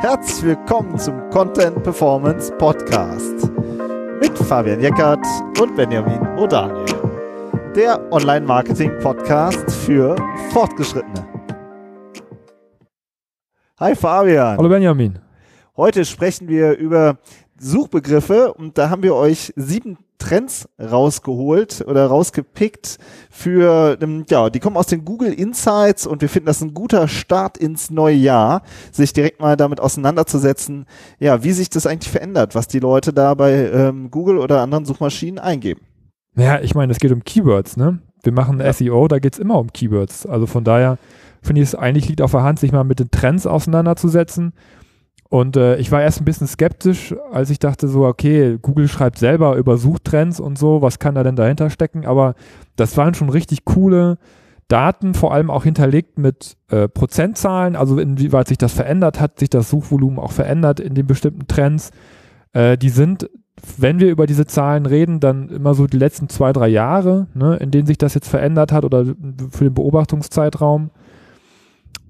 Herzlich willkommen zum Content Performance Podcast mit Fabian Jeckert und Benjamin O'Daniel. Der Online-Marketing-Podcast für Fortgeschrittene. Hi Fabian. Hallo Benjamin. Heute sprechen wir über Suchbegriffe und da haben wir euch sieben Trends rausgeholt oder rausgepickt für, ähm, ja, die kommen aus den Google Insights und wir finden das ein guter Start ins neue Jahr, sich direkt mal damit auseinanderzusetzen, ja, wie sich das eigentlich verändert, was die Leute da bei ähm, Google oder anderen Suchmaschinen eingeben. Naja, ich meine, es geht um Keywords, ne? Wir machen ja. SEO, da geht es immer um Keywords. Also von daher finde ich es eigentlich liegt auf der Hand, sich mal mit den Trends auseinanderzusetzen und äh, ich war erst ein bisschen skeptisch, als ich dachte so, okay, Google schreibt selber über Suchtrends und so, was kann da denn dahinter stecken? Aber das waren schon richtig coole Daten, vor allem auch hinterlegt mit äh, Prozentzahlen, also inwieweit sich das verändert hat, sich das Suchvolumen auch verändert in den bestimmten Trends. Äh, die sind, wenn wir über diese Zahlen reden, dann immer so die letzten zwei, drei Jahre, ne, in denen sich das jetzt verändert hat oder für den Beobachtungszeitraum.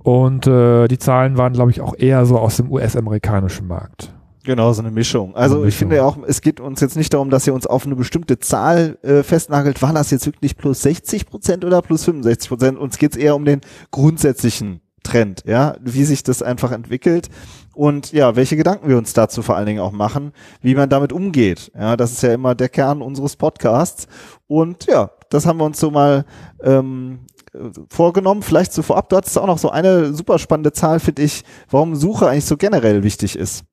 Und äh, die Zahlen waren, glaube ich, auch eher so aus dem US-amerikanischen Markt. Genau, so eine Mischung. Also eine Mischung. ich finde auch, es geht uns jetzt nicht darum, dass ihr uns auf eine bestimmte Zahl äh, festnagelt. War das jetzt wirklich plus 60 Prozent oder plus 65 Prozent? Uns geht es eher um den grundsätzlichen Trend, ja, wie sich das einfach entwickelt und ja, welche Gedanken wir uns dazu vor allen Dingen auch machen, wie man damit umgeht. Ja, das ist ja immer der Kern unseres Podcasts. Und ja, das haben wir uns so mal ähm, vorgenommen. Vielleicht so vorab, du hattest auch noch so eine super spannende Zahl, finde ich, warum Suche eigentlich so generell wichtig ist.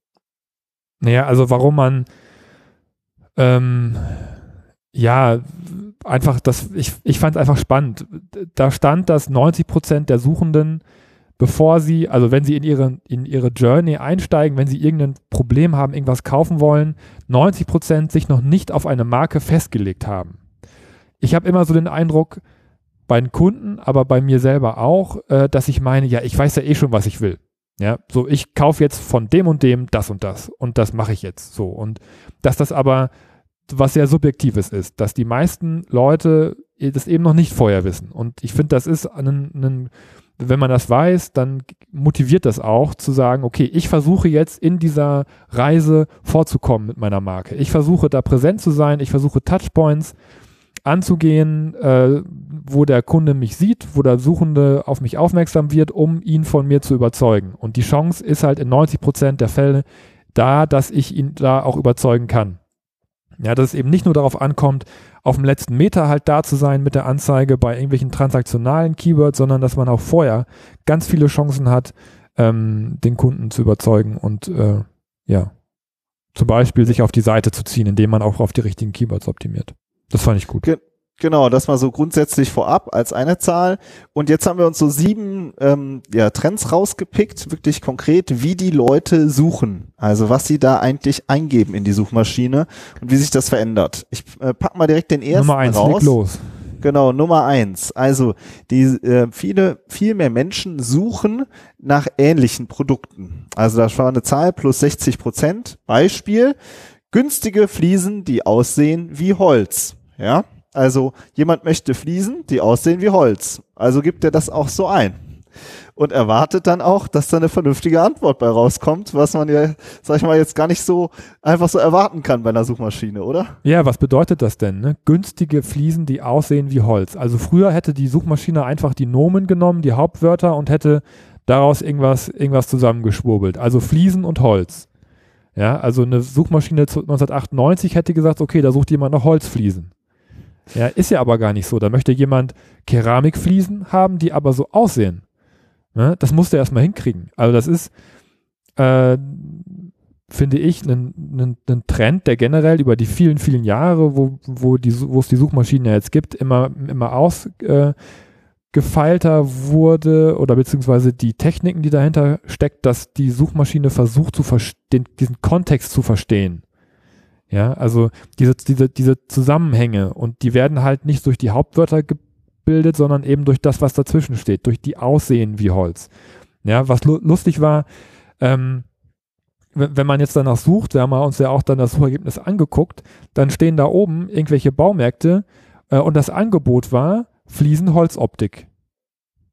Naja, also warum man ähm, ja einfach das, ich, ich fand es einfach spannend. Da stand, dass 90 Prozent der Suchenden, bevor sie, also wenn sie in ihre, in ihre Journey einsteigen, wenn sie irgendein Problem haben, irgendwas kaufen wollen, 90 Prozent sich noch nicht auf eine Marke festgelegt haben. Ich habe immer so den Eindruck, bei den Kunden, aber bei mir selber auch, äh, dass ich meine, ja, ich weiß ja eh schon, was ich will. Ja, so ich kaufe jetzt von dem und dem das und das und das mache ich jetzt so. Und dass das aber was sehr Subjektives ist, dass die meisten Leute das eben noch nicht vorher wissen. Und ich finde, das ist ein, ein, wenn man das weiß, dann motiviert das auch zu sagen, okay, ich versuche jetzt in dieser Reise vorzukommen mit meiner Marke. Ich versuche da präsent zu sein, ich versuche Touchpoints anzugehen, äh, wo der Kunde mich sieht, wo der Suchende auf mich aufmerksam wird, um ihn von mir zu überzeugen. Und die Chance ist halt in 90 Prozent der Fälle da, dass ich ihn da auch überzeugen kann. Ja, dass es eben nicht nur darauf ankommt, auf dem letzten Meter halt da zu sein mit der Anzeige bei irgendwelchen transaktionalen Keywords, sondern dass man auch vorher ganz viele Chancen hat, ähm, den Kunden zu überzeugen und äh, ja, zum Beispiel sich auf die Seite zu ziehen, indem man auch auf die richtigen Keywords optimiert. Das fand ich gut. Ge genau, das mal so grundsätzlich vorab als eine Zahl. Und jetzt haben wir uns so sieben ähm, ja, Trends rausgepickt, wirklich konkret, wie die Leute suchen. Also was sie da eigentlich eingeben in die Suchmaschine und wie sich das verändert. Ich äh, pack mal direkt den ersten Nummer eins, raus. Leg los. Genau, Nummer eins. Also die äh, viele, viel mehr Menschen suchen nach ähnlichen Produkten. Also das war eine Zahl plus 60 Prozent. Beispiel, günstige Fliesen, die aussehen wie Holz. Ja, also jemand möchte Fliesen, die aussehen wie Holz. Also gibt er das auch so ein. Und erwartet dann auch, dass da eine vernünftige Antwort bei rauskommt, was man ja, sag ich mal, jetzt gar nicht so einfach so erwarten kann bei einer Suchmaschine, oder? Ja, was bedeutet das denn? Ne? Günstige Fliesen, die aussehen wie Holz. Also früher hätte die Suchmaschine einfach die Nomen genommen, die Hauptwörter und hätte daraus irgendwas, irgendwas zusammengeschwurbelt. Also Fliesen und Holz. Ja, also eine Suchmaschine 1998 hätte gesagt, okay, da sucht jemand nach Holzfliesen. Ja, ist ja aber gar nicht so. Da möchte jemand Keramikfliesen haben, die aber so aussehen. Ne? Das musst du erstmal hinkriegen. Also das ist, äh, finde ich, ein, Trend, der generell über die vielen, vielen Jahre, wo, wo, die, wo es die Suchmaschinen ja jetzt gibt, immer, immer ausgefeilter äh, wurde oder beziehungsweise die Techniken, die dahinter steckt, dass die Suchmaschine versucht, zu den, diesen Kontext zu verstehen. Ja, also diese, diese, diese Zusammenhänge und die werden halt nicht durch die Hauptwörter gebildet, sondern eben durch das, was dazwischen steht, durch die Aussehen wie Holz. Ja, was lu lustig war, ähm, wenn man jetzt danach sucht, wir haben uns ja auch dann das Suchergebnis angeguckt, dann stehen da oben irgendwelche Baumärkte äh, und das Angebot war Fliesenholzoptik.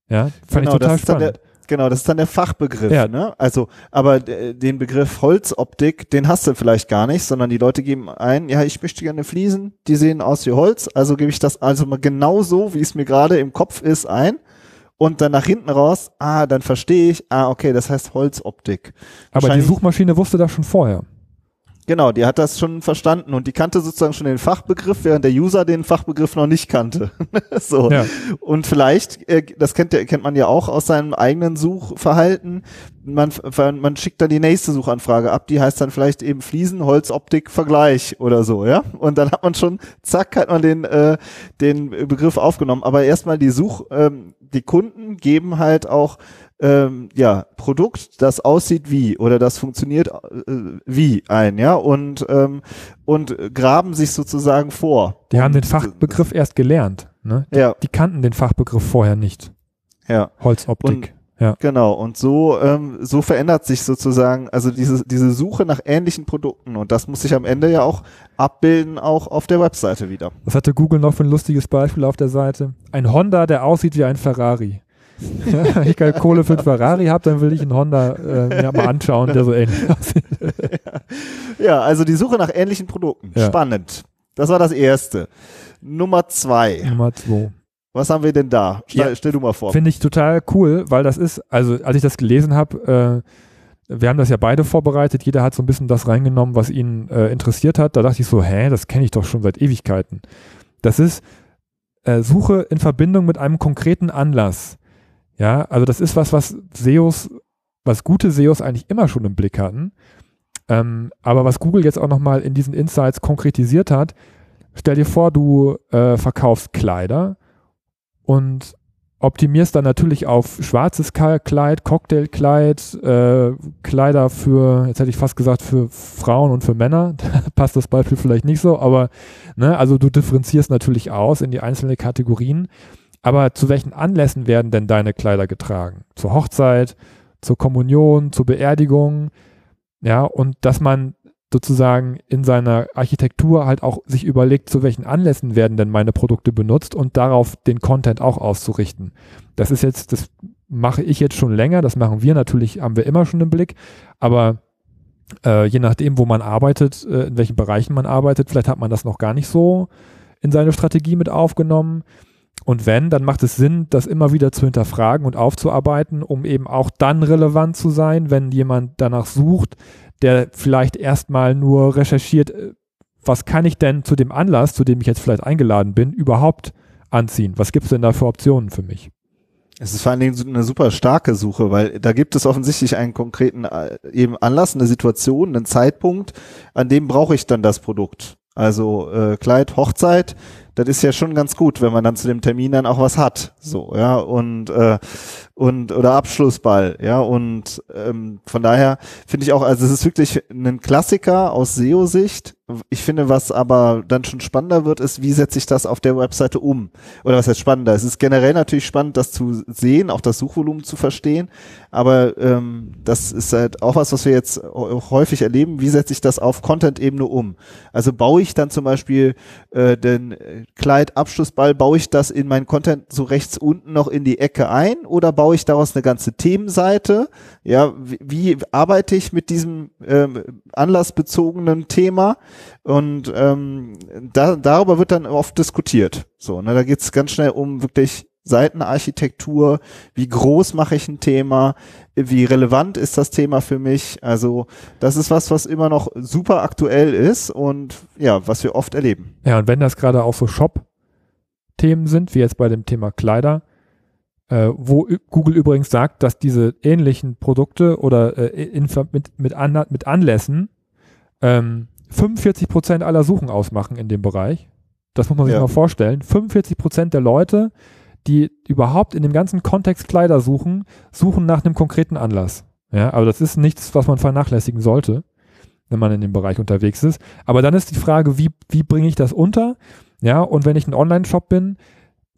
Ja, fand genau, ich total spannend. Genau, das ist dann der Fachbegriff. Ja. Ne? Also, aber den Begriff Holzoptik, den hast du vielleicht gar nicht, sondern die Leute geben ein, ja, ich möchte gerne Fliesen, die sehen aus wie Holz, also gebe ich das also mal genau so, wie es mir gerade im Kopf ist, ein. Und dann nach hinten raus, ah, dann verstehe ich, ah, okay, das heißt Holzoptik. Aber die Suchmaschine wusste das schon vorher. Genau, die hat das schon verstanden und die kannte sozusagen schon den Fachbegriff, während der User den Fachbegriff noch nicht kannte. so. Ja. Und vielleicht, äh, das kennt, kennt man ja auch aus seinem eigenen Suchverhalten, man, man schickt dann die nächste Suchanfrage ab, die heißt dann vielleicht eben Fliesen, Holz, Optik, Vergleich oder so, ja. Und dann hat man schon, zack, hat man den, äh, den Begriff aufgenommen. Aber erstmal die Such, ähm, die Kunden geben halt auch ähm, ja, Produkt, das aussieht wie oder das funktioniert äh, wie ein, ja, und, ähm, und graben sich sozusagen vor. Die haben den Fachbegriff erst gelernt, ne? Die, ja. die kannten den Fachbegriff vorher nicht. Ja. Holzoptik. Und, ja. Genau, und so, ähm, so verändert sich sozusagen, also diese, diese Suche nach ähnlichen Produkten und das muss sich am Ende ja auch abbilden, auch auf der Webseite wieder. Was hatte Google noch für ein lustiges Beispiel auf der Seite? Ein Honda, der aussieht wie ein Ferrari. Wenn ich keine Kohle für einen Ferrari habe, dann will ich einen Honda äh, mir mal anschauen, der so ähnlich aussieht. ja, also die Suche nach ähnlichen Produkten. Ja. Spannend. Das war das erste. Nummer zwei. Nummer zwei. Was haben wir denn da? Stell, ja, stell du mal vor. Finde ich total cool, weil das ist, also als ich das gelesen habe, äh, wir haben das ja beide vorbereitet, jeder hat so ein bisschen das reingenommen, was ihn äh, interessiert hat. Da dachte ich so, hä, das kenne ich doch schon seit Ewigkeiten. Das ist äh, Suche in Verbindung mit einem konkreten Anlass. Ja, also das ist was, was SEOs, was gute SEOs eigentlich immer schon im Blick hatten. Ähm, aber was Google jetzt auch nochmal in diesen Insights konkretisiert hat, stell dir vor, du äh, verkaufst Kleider und optimierst dann natürlich auf schwarzes Kleid, Cocktailkleid, äh, Kleider für, jetzt hätte ich fast gesagt, für Frauen und für Männer. Da passt das Beispiel vielleicht nicht so, aber ne, also du differenzierst natürlich aus in die einzelnen Kategorien aber zu welchen Anlässen werden denn deine Kleider getragen? Zur Hochzeit, zur Kommunion, zur Beerdigung, ja, und dass man sozusagen in seiner Architektur halt auch sich überlegt, zu welchen Anlässen werden denn meine Produkte benutzt und darauf den Content auch auszurichten. Das ist jetzt, das mache ich jetzt schon länger, das machen wir natürlich, haben wir immer schon im Blick, aber äh, je nachdem, wo man arbeitet, äh, in welchen Bereichen man arbeitet, vielleicht hat man das noch gar nicht so in seine Strategie mit aufgenommen. Und wenn, dann macht es Sinn, das immer wieder zu hinterfragen und aufzuarbeiten, um eben auch dann relevant zu sein, wenn jemand danach sucht, der vielleicht erstmal nur recherchiert, äh, was kann ich denn zu dem Anlass, zu dem ich jetzt vielleicht eingeladen bin, überhaupt anziehen? Was gibt es denn da für Optionen für mich? Es ist vor allen Dingen eine super starke Suche, weil da gibt es offensichtlich einen konkreten äh, eben Anlass, eine Situation, einen Zeitpunkt, an dem brauche ich dann das Produkt. Also äh, Kleid, Hochzeit, das ist ja schon ganz gut, wenn man dann zu dem Termin dann auch was hat. So, ja, und, äh, und oder Abschlussball, ja, und ähm, von daher finde ich auch, also es ist wirklich ein Klassiker aus SEO-Sicht, ich finde, was aber dann schon spannender wird, ist, wie setze ich das auf der Webseite um? Oder was heißt spannender? Es ist generell natürlich spannend, das zu sehen, auch das Suchvolumen zu verstehen, aber ähm, das ist halt auch was, was wir jetzt häufig erleben. Wie setze ich das auf Content-Ebene um? Also baue ich dann zum Beispiel äh, den Kleid-Abschlussball, baue ich das in meinen Content so rechts unten noch in die Ecke ein oder baue ich daraus eine ganze Themenseite? Ja, wie, wie arbeite ich mit diesem ähm, anlassbezogenen Thema? Und ähm, da, darüber wird dann oft diskutiert. So, ne, da geht es ganz schnell um wirklich Seitenarchitektur, wie groß mache ich ein Thema, wie relevant ist das Thema für mich. Also das ist was, was immer noch super aktuell ist und ja, was wir oft erleben. Ja, und wenn das gerade auch so Shop-Themen sind, wie jetzt bei dem Thema Kleider, äh, wo Google übrigens sagt, dass diese ähnlichen Produkte oder äh, in, mit, mit, An mit Anlässen ähm, 45 Prozent aller Suchen ausmachen in dem Bereich. Das muss man sich ja. mal vorstellen. 45 Prozent der Leute, die überhaupt in dem ganzen Kontext Kleider suchen, suchen nach einem konkreten Anlass. Ja, aber das ist nichts, was man vernachlässigen sollte, wenn man in dem Bereich unterwegs ist. Aber dann ist die Frage, wie, wie bringe ich das unter? Ja, und wenn ich ein Online-Shop bin,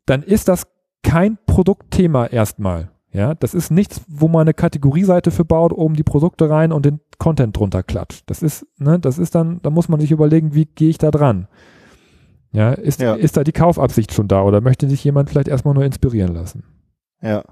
dann ist das kein Produktthema erstmal. Ja, das ist nichts, wo man eine Kategorieseite für baut, oben die Produkte rein und den Content drunter klatscht. Das ist, ne, das ist dann, da muss man sich überlegen, wie gehe ich da dran? Ja, ist, ja. ist da die Kaufabsicht schon da oder möchte sich jemand vielleicht erstmal nur inspirieren lassen? Ja.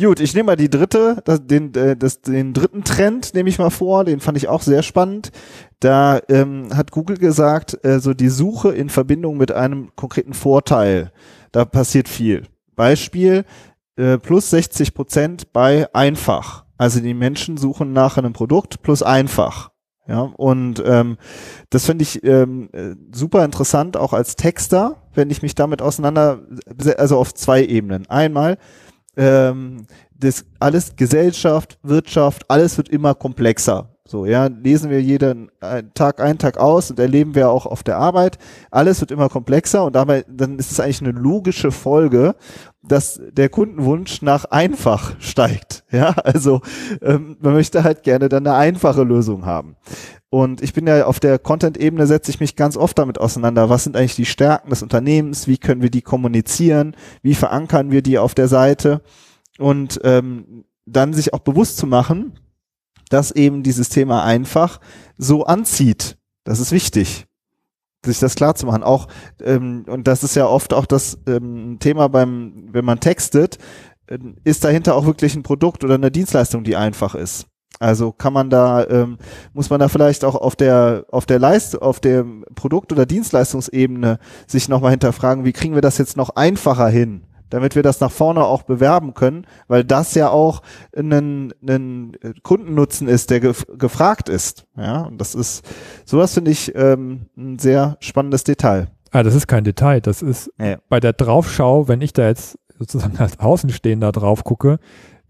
Gut, ich nehme mal die dritte, das, den, äh, das, den dritten Trend nehme ich mal vor, den fand ich auch sehr spannend. Da ähm, hat Google gesagt, äh, so die Suche in Verbindung mit einem konkreten Vorteil, da passiert viel. Beispiel, äh, plus 60 Prozent bei einfach. Also die Menschen suchen nach einem Produkt plus einfach. Ja, und ähm, das finde ich ähm, äh, super interessant, auch als Texter, wenn ich mich damit auseinander, also auf zwei Ebenen. Einmal, ähm, das alles Gesellschaft, Wirtschaft, alles wird immer komplexer. So, ja, lesen wir jeden äh, Tag ein, Tag aus und erleben wir auch auf der Arbeit. Alles wird immer komplexer und dabei, dann ist es eigentlich eine logische Folge, dass der Kundenwunsch nach einfach steigt. Ja, also ähm, man möchte halt gerne dann eine einfache Lösung haben. Und ich bin ja auf der Content-Ebene setze ich mich ganz oft damit auseinander. Was sind eigentlich die Stärken des Unternehmens? Wie können wir die kommunizieren? Wie verankern wir die auf der Seite? Und ähm, dann sich auch bewusst zu machen, dass eben dieses Thema einfach so anzieht. Das ist wichtig, sich das klar zu machen. Auch ähm, und das ist ja oft auch das ähm, Thema beim, wenn man textet, äh, ist dahinter auch wirklich ein Produkt oder eine Dienstleistung, die einfach ist. Also kann man da, ähm, muss man da vielleicht auch auf der, auf der Leist, auf der Produkt- oder Dienstleistungsebene sich nochmal hinterfragen, wie kriegen wir das jetzt noch einfacher hin, damit wir das nach vorne auch bewerben können, weil das ja auch ein, ein Kundennutzen ist, der gef gefragt ist. Ja, und das ist, sowas finde ich ähm, ein sehr spannendes Detail. Ah, das ist kein Detail, das ist ja. bei der Draufschau, wenn ich da jetzt sozusagen als Außenstehender drauf gucke,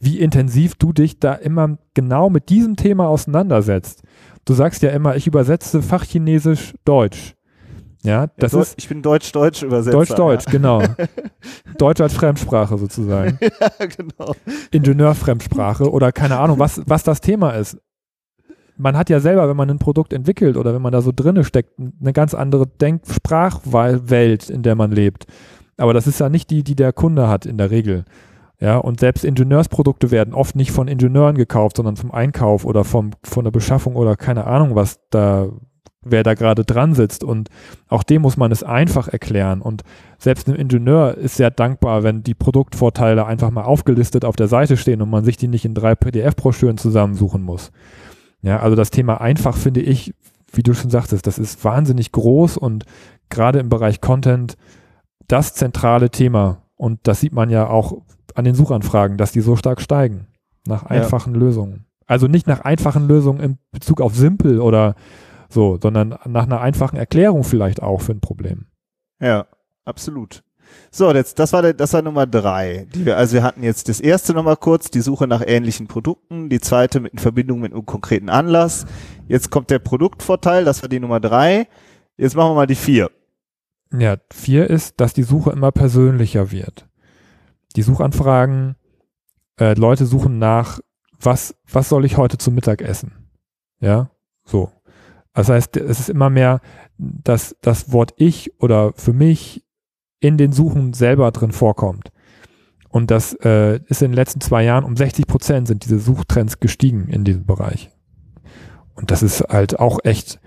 wie intensiv du dich da immer genau mit diesem Thema auseinandersetzt. Du sagst ja immer, ich übersetze Fachchinesisch Deutsch. Ja, das ja, ist. Ich bin Deutsch-Deutsch übersetzt. Deutsch-Deutsch, ja. genau. Deutsch als Fremdsprache sozusagen. ja, genau. Ingenieur-Fremdsprache oder keine Ahnung, was, was das Thema ist. Man hat ja selber, wenn man ein Produkt entwickelt oder wenn man da so drinne steckt, eine ganz andere Denksprachwelt, in der man lebt. Aber das ist ja nicht die, die der Kunde hat in der Regel. Ja, und selbst Ingenieursprodukte werden oft nicht von Ingenieuren gekauft, sondern vom Einkauf oder vom, von der Beschaffung oder keine Ahnung, was da, wer da gerade dran sitzt. Und auch dem muss man es einfach erklären. Und selbst ein Ingenieur ist sehr dankbar, wenn die Produktvorteile einfach mal aufgelistet auf der Seite stehen und man sich die nicht in drei PDF-Broschüren zusammensuchen muss. Ja, also das Thema einfach finde ich, wie du schon sagtest, das ist wahnsinnig groß und gerade im Bereich Content das zentrale Thema. Und das sieht man ja auch an den Suchanfragen, dass die so stark steigen. Nach einfachen ja. Lösungen. Also nicht nach einfachen Lösungen in Bezug auf simpel oder so, sondern nach einer einfachen Erklärung vielleicht auch für ein Problem. Ja, absolut. So, jetzt, das war, der, das war Nummer drei. Die wir, also wir hatten jetzt das erste nochmal kurz, die Suche nach ähnlichen Produkten, die zweite mit in Verbindung mit einem konkreten Anlass. Jetzt kommt der Produktvorteil, das war die Nummer drei. Jetzt machen wir mal die vier. Ja, vier ist, dass die Suche immer persönlicher wird die Suchanfragen, äh, Leute suchen nach, was, was soll ich heute zum Mittag essen? Ja, so. Das heißt, es ist immer mehr, dass das Wort ich oder für mich in den Suchen selber drin vorkommt. Und das äh, ist in den letzten zwei Jahren um 60 Prozent sind diese Suchtrends gestiegen in diesem Bereich. Und das ist halt auch echt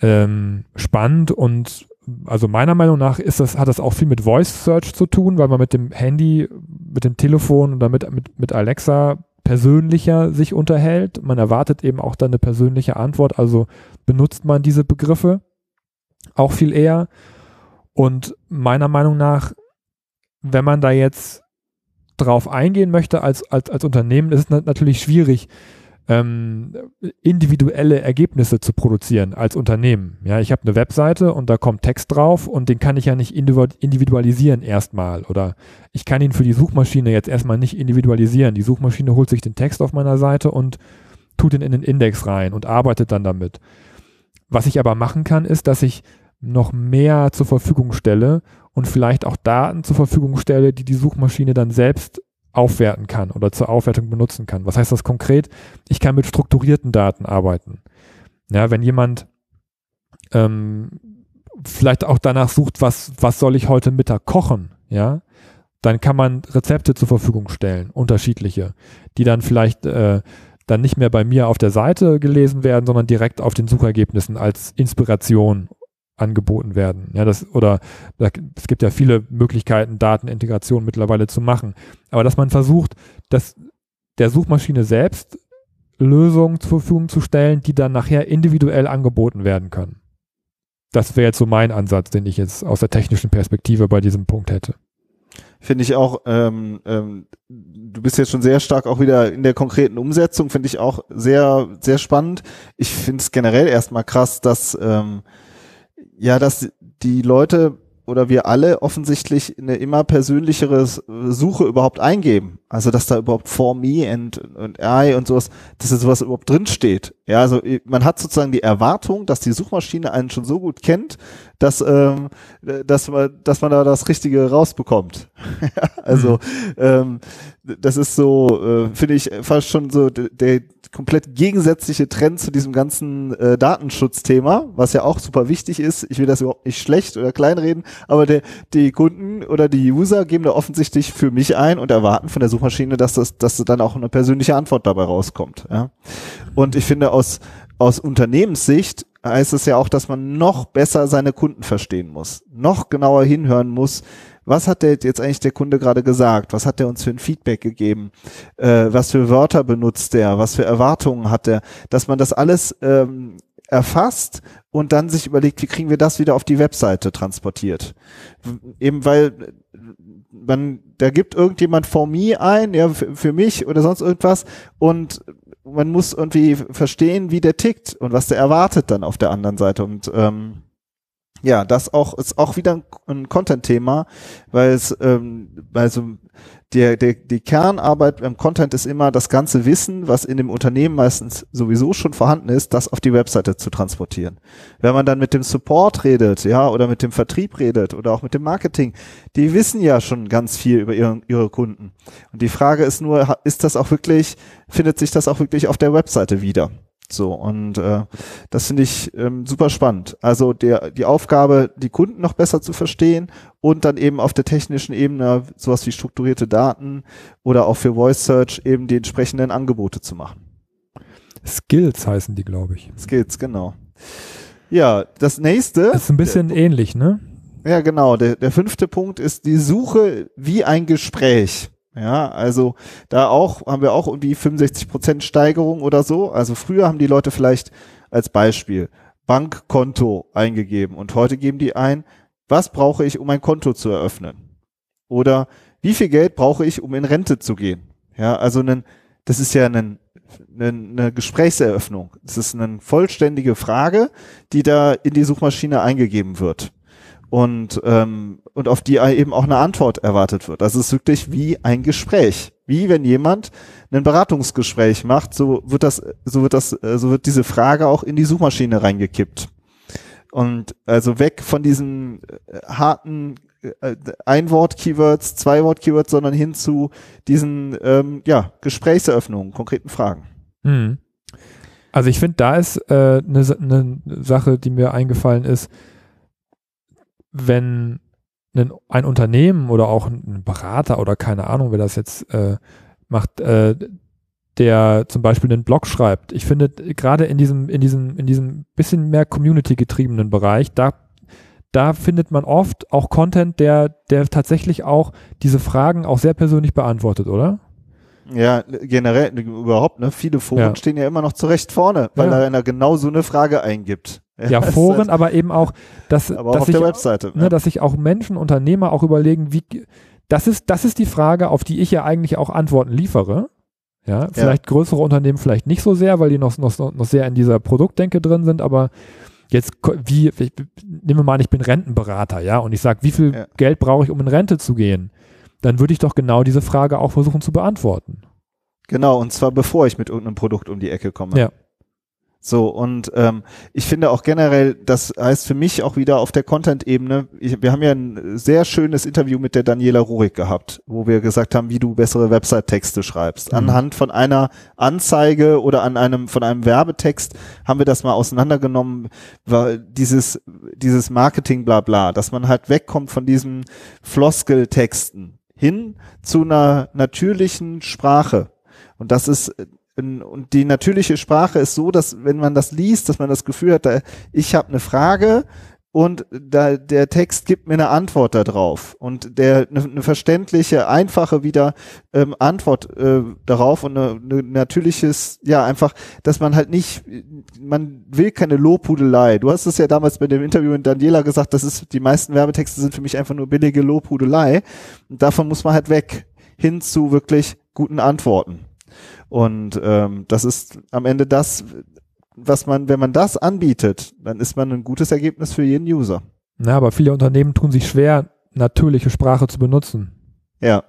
ähm, spannend und also meiner Meinung nach ist das, hat das auch viel mit Voice Search zu tun, weil man mit dem Handy, mit dem Telefon oder mit, mit, mit Alexa persönlicher sich unterhält. Man erwartet eben auch dann eine persönliche Antwort, also benutzt man diese Begriffe auch viel eher. Und meiner Meinung nach, wenn man da jetzt drauf eingehen möchte als, als, als Unternehmen, ist es natürlich schwierig, ähm, individuelle Ergebnisse zu produzieren als Unternehmen. Ja, ich habe eine Webseite und da kommt Text drauf und den kann ich ja nicht individualisieren erstmal oder ich kann ihn für die Suchmaschine jetzt erstmal nicht individualisieren. Die Suchmaschine holt sich den Text auf meiner Seite und tut ihn in den Index rein und arbeitet dann damit. Was ich aber machen kann, ist, dass ich noch mehr zur Verfügung stelle und vielleicht auch Daten zur Verfügung stelle, die die Suchmaschine dann selbst aufwerten kann oder zur Aufwertung benutzen kann. Was heißt das konkret? Ich kann mit strukturierten Daten arbeiten. Ja, wenn jemand ähm, vielleicht auch danach sucht, was, was soll ich heute Mittag kochen, ja, dann kann man Rezepte zur Verfügung stellen, unterschiedliche, die dann vielleicht äh, dann nicht mehr bei mir auf der Seite gelesen werden, sondern direkt auf den Suchergebnissen als Inspiration angeboten werden. Ja, das, oder da, es gibt ja viele Möglichkeiten, Datenintegration mittlerweile zu machen. Aber dass man versucht, dass der Suchmaschine selbst Lösungen zur Verfügung zu stellen, die dann nachher individuell angeboten werden können. Das wäre jetzt so mein Ansatz, den ich jetzt aus der technischen Perspektive bei diesem Punkt hätte. Finde ich auch, ähm, ähm, du bist jetzt schon sehr stark auch wieder in der konkreten Umsetzung, finde ich auch sehr, sehr spannend. Ich finde es generell erstmal krass, dass ähm, ja, dass die Leute oder wir alle offensichtlich eine immer persönlichere Suche überhaupt eingeben. Also dass da überhaupt for me and, und I und sowas, dass da sowas überhaupt drinsteht. Ja, also man hat sozusagen die Erwartung, dass die Suchmaschine einen schon so gut kennt, dass, ähm, dass, man, dass man da das Richtige rausbekommt. also mhm. ähm, das ist so, äh, finde ich, fast schon so der komplett gegensätzliche Trend zu diesem ganzen äh, Datenschutzthema, was ja auch super wichtig ist. Ich will das überhaupt nicht schlecht oder kleinreden, aber der, die Kunden oder die User geben da offensichtlich für mich ein und erwarten von der Suchmaschine, dass das, dass dann auch eine persönliche Antwort dabei rauskommt. Ja? Und ich finde aus aus Unternehmenssicht heißt es ja auch, dass man noch besser seine Kunden verstehen muss, noch genauer hinhören muss, was hat der jetzt eigentlich der Kunde gerade gesagt? Was hat er uns für ein Feedback gegeben? Äh, was für Wörter benutzt er? Was für Erwartungen hat er? Dass man das alles ähm, erfasst und dann sich überlegt, wie kriegen wir das wieder auf die Webseite transportiert? Eben weil man, da gibt irgendjemand for me ein, ja, für, für mich oder sonst irgendwas und man muss irgendwie verstehen, wie der tickt und was der erwartet dann auf der anderen Seite und ähm, ja, das auch ist auch wieder ein, Content-Thema, weil es ähm, also der, der die Kernarbeit beim Content ist immer das ganze Wissen, was in dem Unternehmen meistens sowieso schon vorhanden ist, das auf die Webseite zu transportieren. Wenn man dann mit dem Support redet, ja, oder mit dem Vertrieb redet oder auch mit dem Marketing, die wissen ja schon ganz viel über ihre, ihre Kunden. Und die Frage ist nur, ist das auch wirklich, findet sich das auch wirklich auf der Webseite wieder? So, und äh, das finde ich ähm, super spannend. Also der, die Aufgabe, die Kunden noch besser zu verstehen und dann eben auf der technischen Ebene sowas wie strukturierte Daten oder auch für Voice Search eben die entsprechenden Angebote zu machen. Skills heißen die, glaube ich. Skills, genau. Ja, das nächste. Das ist ein bisschen der, ähnlich, ne? Ja, genau. Der, der fünfte Punkt ist die Suche wie ein Gespräch. Ja, also da auch haben wir auch irgendwie 65 Prozent Steigerung oder so. Also früher haben die Leute vielleicht als Beispiel Bankkonto eingegeben und heute geben die ein, was brauche ich, um ein Konto zu eröffnen? Oder wie viel Geld brauche ich, um in Rente zu gehen? Ja, also ein, das ist ja ein, eine, eine Gesprächseröffnung. Das ist eine vollständige Frage, die da in die Suchmaschine eingegeben wird und, ähm, und auf die eben auch eine Antwort erwartet wird. Also es ist wirklich wie ein Gespräch. Wie wenn jemand ein Beratungsgespräch macht, so wird das, so wird das, so wird diese Frage auch in die Suchmaschine reingekippt. Und also weg von diesen äh, harten äh, Ein-Wort-Keywords, Zwei-Wort-Keywords, sondern hin zu diesen ähm, ja, Gesprächseröffnungen, konkreten Fragen. Hm. Also ich finde, da ist eine äh, ne Sache, die mir eingefallen ist, wenn ein, Unternehmen oder auch ein Berater oder keine Ahnung, wer das jetzt äh, macht, äh, der zum Beispiel einen Blog schreibt. Ich finde gerade in diesem, in diesem, in diesem bisschen mehr Community-getriebenen Bereich, da, da findet man oft auch Content, der, der tatsächlich auch diese Fragen auch sehr persönlich beantwortet, oder? Ja, generell überhaupt, ne? Viele Foren ja. stehen ja immer noch zurecht vorne, weil ja. da einer genau so eine Frage eingibt. Ja, Foren, aber eben auch, dass, aber dass, Webseite, ne, dass sich auch Menschen, Unternehmer auch überlegen, wie, das ist, das ist die Frage, auf die ich ja eigentlich auch Antworten liefere. Ja, vielleicht ja. größere Unternehmen vielleicht nicht so sehr, weil die noch, noch, noch sehr in dieser Produktdenke drin sind, aber jetzt, wie, ich, nehmen wir mal an, ich bin Rentenberater, ja, und ich sage, wie viel ja. Geld brauche ich, um in Rente zu gehen? Dann würde ich doch genau diese Frage auch versuchen zu beantworten. Genau, und zwar bevor ich mit irgendeinem Produkt um die Ecke komme. Ja. So, und ähm, ich finde auch generell, das heißt für mich auch wieder auf der Content-Ebene, wir haben ja ein sehr schönes Interview mit der Daniela Rurik gehabt, wo wir gesagt haben, wie du bessere Website-Texte schreibst. Mhm. Anhand von einer Anzeige oder an einem, von einem Werbetext haben wir das mal auseinandergenommen, weil dieses, dieses Marketing bla bla, dass man halt wegkommt von diesen Floskel-Texten hin zu einer natürlichen Sprache. Und das ist und die natürliche Sprache ist so, dass wenn man das liest, dass man das Gefühl hat, ich habe eine Frage, und da, der Text gibt mir eine Antwort darauf und der eine, eine verständliche, einfache wieder ähm, Antwort äh, darauf und eine, eine natürliches, ja einfach, dass man halt nicht, man will keine Lobhudelei. Du hast es ja damals bei dem Interview mit Daniela gesagt, das ist die meisten Werbetexte sind für mich einfach nur billige Lobhudelei und davon muss man halt weg hin zu wirklich guten Antworten. Und ähm, das ist am Ende das, was man, wenn man das anbietet, dann ist man ein gutes Ergebnis für jeden User. Na, aber viele Unternehmen tun sich schwer, natürliche Sprache zu benutzen. Ja,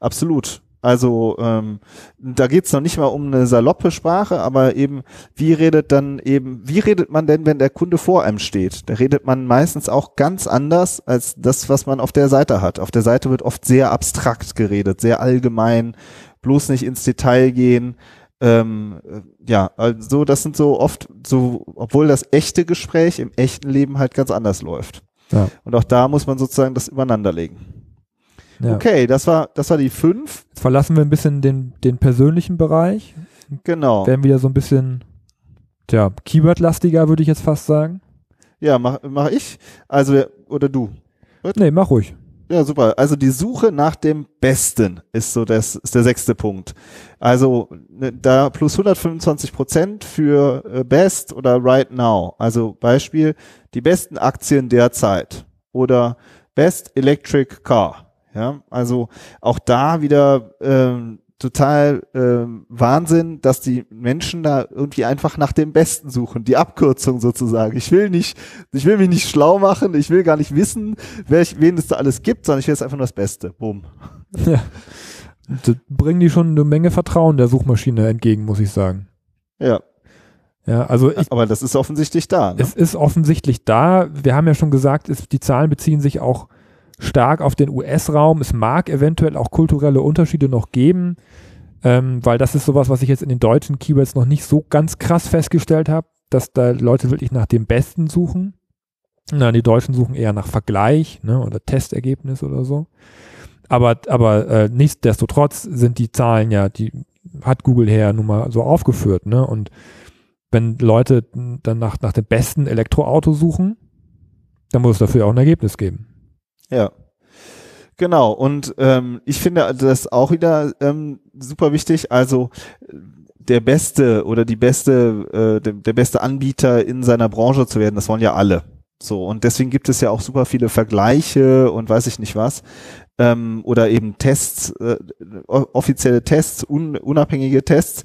absolut. Also ähm, da geht's noch nicht mal um eine saloppe Sprache, aber eben, wie redet dann eben, wie redet man denn, wenn der Kunde vor einem steht? Da redet man meistens auch ganz anders als das, was man auf der Seite hat. Auf der Seite wird oft sehr abstrakt geredet, sehr allgemein, bloß nicht ins Detail gehen. Ähm, äh, ja, also das sind so oft so, obwohl das echte Gespräch im echten Leben halt ganz anders läuft. Ja. Und auch da muss man sozusagen das übereinander legen. Ja. Okay, das war, das war die fünf. Jetzt verlassen wir ein bisschen den, den persönlichen Bereich. Genau. Werden wieder so ein bisschen, tja, Keyword-lastiger, würde ich jetzt fast sagen. Ja, mach, mach ich. Also, oder du. Nee, mach ruhig. Ja, super. Also die Suche nach dem Besten ist so das ist der sechste Punkt. Also ne, da plus 125 Prozent für äh, Best oder Right Now. Also Beispiel die besten Aktien derzeit oder Best Electric Car. Ja, also auch da wieder ähm, total äh, Wahnsinn, dass die Menschen da irgendwie einfach nach dem Besten suchen, die Abkürzung sozusagen. Ich will nicht, ich will mich nicht schlau machen, ich will gar nicht wissen, wer ich, wen es da alles gibt, sondern ich will jetzt einfach nur das Beste. Boom. Ja. Das bringen die schon eine Menge Vertrauen der Suchmaschine entgegen, muss ich sagen. Ja. Ja, also ich, aber das ist offensichtlich da. Ne? Es ist offensichtlich da. Wir haben ja schon gesagt, es, die Zahlen beziehen sich auch stark auf den US-Raum. Es mag eventuell auch kulturelle Unterschiede noch geben, ähm, weil das ist sowas, was ich jetzt in den deutschen Keywords noch nicht so ganz krass festgestellt habe, dass da Leute wirklich nach dem Besten suchen. Na, die Deutschen suchen eher nach Vergleich ne, oder Testergebnis oder so. Aber, aber äh, nichtsdestotrotz sind die Zahlen ja, die hat Google her nun mal so aufgeführt. Ne? Und wenn Leute dann nach, nach dem besten Elektroauto suchen, dann muss es dafür auch ein Ergebnis geben. Ja. Genau, und ähm, ich finde das auch wieder ähm, super wichtig. Also der beste oder die beste, äh, der, der beste Anbieter in seiner Branche zu werden, das wollen ja alle. So, und deswegen gibt es ja auch super viele Vergleiche und weiß ich nicht was. Ähm, oder eben Tests, äh, offizielle Tests, un, unabhängige Tests,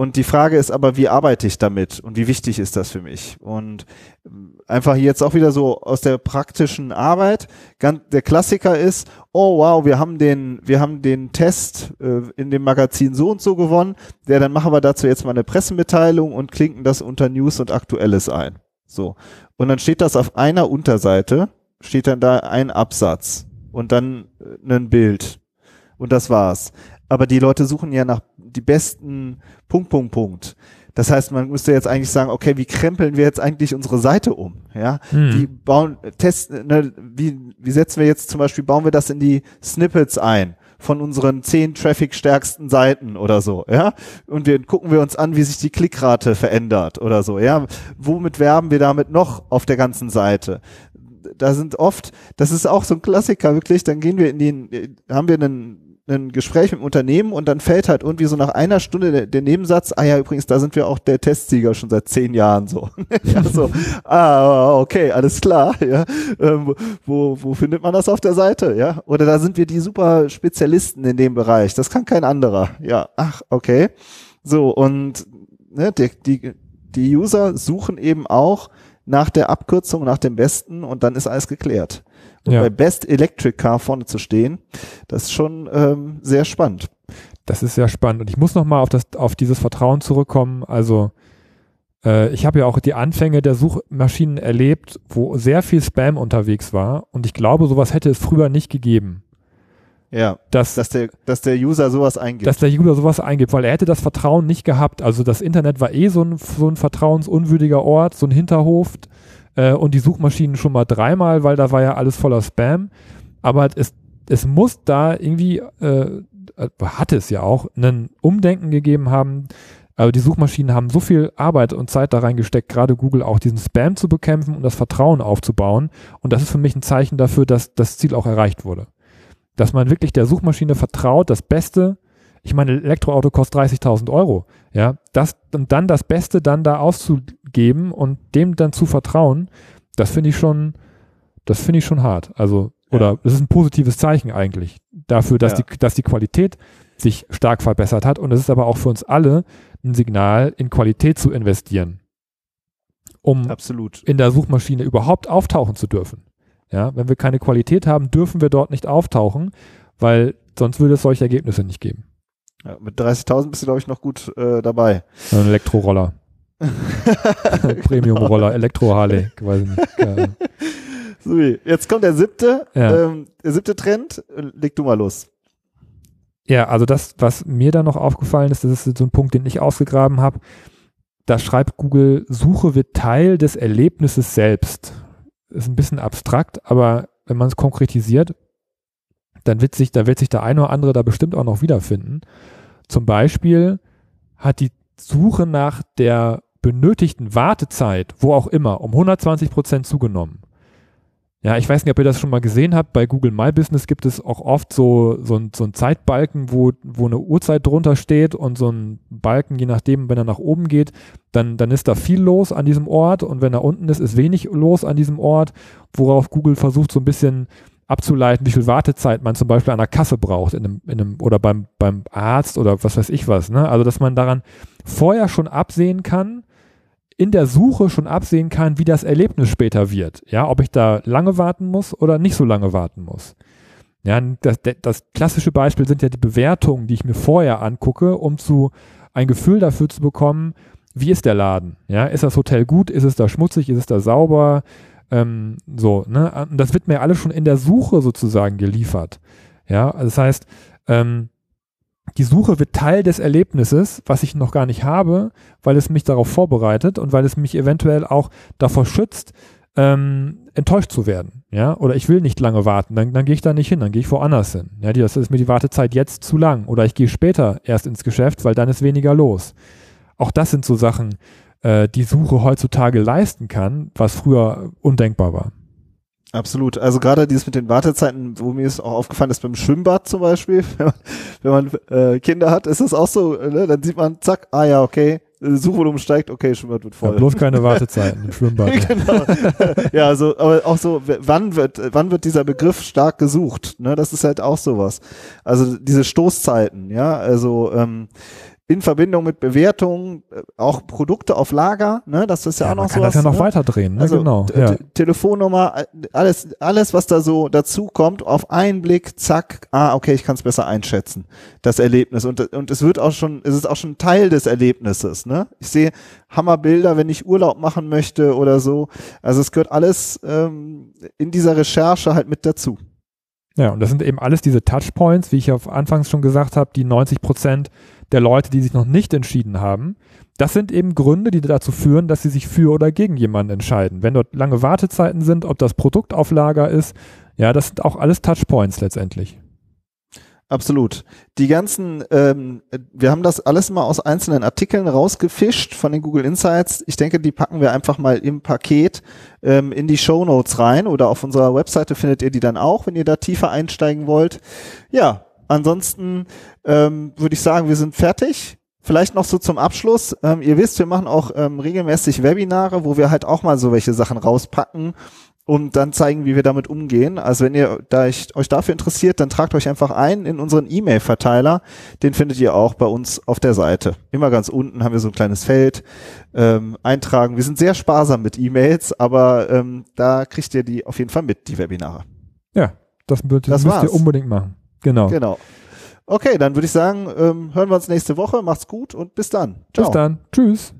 und die Frage ist aber, wie arbeite ich damit und wie wichtig ist das für mich? Und ähm, einfach jetzt auch wieder so aus der praktischen Arbeit. Ganz, der Klassiker ist, oh wow, wir haben den, wir haben den Test äh, in dem Magazin so und so gewonnen. Ja, dann machen wir dazu jetzt mal eine Pressemitteilung und klinken das unter News und Aktuelles ein. So. Und dann steht das auf einer Unterseite, steht dann da ein Absatz und dann äh, ein Bild. Und das war's. Aber die Leute suchen ja nach die besten Punkt, Punkt, Punkt. Das heißt, man müsste jetzt eigentlich sagen, okay, wie krempeln wir jetzt eigentlich unsere Seite um? Ja, hm. wie bauen, testen, ne, wie, wie setzen wir jetzt zum Beispiel, bauen wir das in die Snippets ein? von unseren zehn Traffic-stärksten Seiten oder so, ja. Und wir gucken wir uns an, wie sich die Klickrate verändert oder so, ja. Womit werben wir damit noch auf der ganzen Seite? Da sind oft, das ist auch so ein Klassiker, wirklich, dann gehen wir in den, haben wir einen ein Gespräch mit dem Unternehmen und dann fällt halt irgendwie so nach einer Stunde der, der Nebensatz, ah ja, übrigens, da sind wir auch der Testsieger schon seit zehn Jahren so. ja, so ah, okay, alles klar, ja. Ähm, wo, wo findet man das auf der Seite, ja? Oder da sind wir die super Spezialisten in dem Bereich. Das kann kein anderer. Ja, ach, okay. So, und ne, die, die, die User suchen eben auch nach der Abkürzung, nach dem Besten und dann ist alles geklärt. Und ja. bei Best Electric Car vorne zu stehen, das ist schon ähm, sehr spannend. Das ist sehr spannend. Und ich muss nochmal auf, auf dieses Vertrauen zurückkommen. Also äh, ich habe ja auch die Anfänge der Suchmaschinen erlebt, wo sehr viel Spam unterwegs war. Und ich glaube, sowas hätte es früher nicht gegeben. Ja, dass, dass, der, dass der User sowas eingibt. Dass der User sowas eingibt, weil er hätte das Vertrauen nicht gehabt. Also das Internet war eh so ein, so ein vertrauensunwürdiger Ort, so ein Hinterhof äh, und die Suchmaschinen schon mal dreimal, weil da war ja alles voller Spam. Aber es, es muss da irgendwie, äh, hat es ja auch, ein Umdenken gegeben haben, Also die Suchmaschinen haben so viel Arbeit und Zeit da reingesteckt, gerade Google auch diesen Spam zu bekämpfen und das Vertrauen aufzubauen. Und das ist für mich ein Zeichen dafür, dass das Ziel auch erreicht wurde. Dass man wirklich der Suchmaschine vertraut, das Beste, ich meine, Elektroauto kostet 30.000 Euro, ja, das und dann das Beste dann da auszugeben und dem dann zu vertrauen, das finde ich schon, das finde ich schon hart. Also, oder das ist ein positives Zeichen eigentlich dafür, dass ja. die, dass die Qualität sich stark verbessert hat. Und es ist aber auch für uns alle ein Signal, in Qualität zu investieren, um Absolut. in der Suchmaschine überhaupt auftauchen zu dürfen. Ja, wenn wir keine Qualität haben, dürfen wir dort nicht auftauchen, weil sonst würde es solche Ergebnisse nicht geben. Ja, mit 30.000 bist du, glaube ich, noch gut äh, dabei. Ein Elektroroller. Premium-Roller, Elektro-Harley, weiß ich nicht. Ja. So, jetzt kommt der siebte, ja. ähm, der siebte Trend. Leg du mal los. Ja, also das, was mir da noch aufgefallen ist, das ist so ein Punkt, den ich ausgegraben habe. Da schreibt Google, Suche wird Teil des Erlebnisses selbst. Ist ein bisschen abstrakt, aber wenn man es konkretisiert, dann wird sich, da wird sich der eine oder andere da bestimmt auch noch wiederfinden. Zum Beispiel hat die Suche nach der benötigten Wartezeit, wo auch immer, um 120 Prozent zugenommen. Ja, ich weiß nicht, ob ihr das schon mal gesehen habt. Bei Google My Business gibt es auch oft so, so, ein, so ein Zeitbalken, wo, wo eine Uhrzeit drunter steht und so ein Balken, je nachdem, wenn er nach oben geht, dann, dann ist da viel los an diesem Ort und wenn er unten ist, ist wenig los an diesem Ort, worauf Google versucht, so ein bisschen abzuleiten, wie viel Wartezeit man zum Beispiel an der Kasse braucht in einem, in einem, oder beim, beim Arzt oder was weiß ich was. Ne? Also, dass man daran vorher schon absehen kann, in der Suche schon absehen kann, wie das Erlebnis später wird. Ja, ob ich da lange warten muss oder nicht so lange warten muss. Ja, das, das klassische Beispiel sind ja die Bewertungen, die ich mir vorher angucke, um zu ein Gefühl dafür zu bekommen, wie ist der Laden? Ja, ist das Hotel gut? Ist es da schmutzig? Ist es da sauber? Ähm, so, ne? Das wird mir alles schon in der Suche sozusagen geliefert. Ja, das heißt, ähm, die Suche wird Teil des Erlebnisses, was ich noch gar nicht habe, weil es mich darauf vorbereitet und weil es mich eventuell auch davor schützt, ähm, enttäuscht zu werden. Ja, oder ich will nicht lange warten, dann, dann gehe ich da nicht hin, dann gehe ich woanders hin. Ja, das ist mir die Wartezeit jetzt zu lang. Oder ich gehe später erst ins Geschäft, weil dann ist weniger los. Auch das sind so Sachen, äh, die Suche heutzutage leisten kann, was früher undenkbar war. Absolut. Also gerade dieses mit den Wartezeiten, wo mir ist auch aufgefallen ist beim Schwimmbad zum Beispiel, wenn man, wenn man äh, Kinder hat, ist das auch so, ne? dann sieht man, zack, ah ja, okay, Suchvolumen steigt, okay, Schwimmbad wird voll. Ja, bloß keine Wartezeiten im Schwimmbad. genau. ja, also, aber auch so, wann wird, wann wird dieser Begriff stark gesucht? Ne? Das ist halt auch sowas. Also diese Stoßzeiten, ja, also ähm, in Verbindung mit Bewertungen äh, auch Produkte auf Lager, ne, das ist ja, ja auch noch so. Man kann das ja noch ne? weiter drehen, ne? Also, genau. Ja. Telefonnummer, äh, alles, alles, was da so dazu kommt, auf einen Blick, zack, ah, okay, ich kann es besser einschätzen, das Erlebnis. Und, und es wird auch schon, es ist auch schon Teil des Erlebnisses, ne? Ich sehe Hammerbilder, wenn ich Urlaub machen möchte oder so. Also es gehört alles ähm, in dieser Recherche halt mit dazu. Ja, und das sind eben alles diese Touchpoints, wie ich auf Anfangs schon gesagt habe, die 90 Prozent der Leute, die sich noch nicht entschieden haben. Das sind eben Gründe, die dazu führen, dass sie sich für oder gegen jemanden entscheiden. Wenn dort lange Wartezeiten sind, ob das Produkt auf Lager ist, ja, das sind auch alles Touchpoints letztendlich. Absolut. Die ganzen, ähm, wir haben das alles mal aus einzelnen Artikeln rausgefischt von den Google Insights. Ich denke, die packen wir einfach mal im Paket ähm, in die Show Notes rein oder auf unserer Webseite findet ihr die dann auch, wenn ihr da tiefer einsteigen wollt. Ja, Ansonsten ähm, würde ich sagen, wir sind fertig. Vielleicht noch so zum Abschluss. Ähm, ihr wisst, wir machen auch ähm, regelmäßig Webinare, wo wir halt auch mal so welche Sachen rauspacken und dann zeigen, wie wir damit umgehen. Also wenn ihr da ich, euch dafür interessiert, dann tragt euch einfach ein in unseren E-Mail-Verteiler. Den findet ihr auch bei uns auf der Seite. Immer ganz unten haben wir so ein kleines Feld. Ähm, eintragen. Wir sind sehr sparsam mit E-Mails, aber ähm, da kriegt ihr die auf jeden Fall mit, die Webinare. Ja, das, das, das müsst ihr unbedingt machen. Genau. Genau. Okay, dann würde ich sagen, ähm, hören wir uns nächste Woche. Macht's gut und bis dann. Ciao. Bis dann. Tschüss.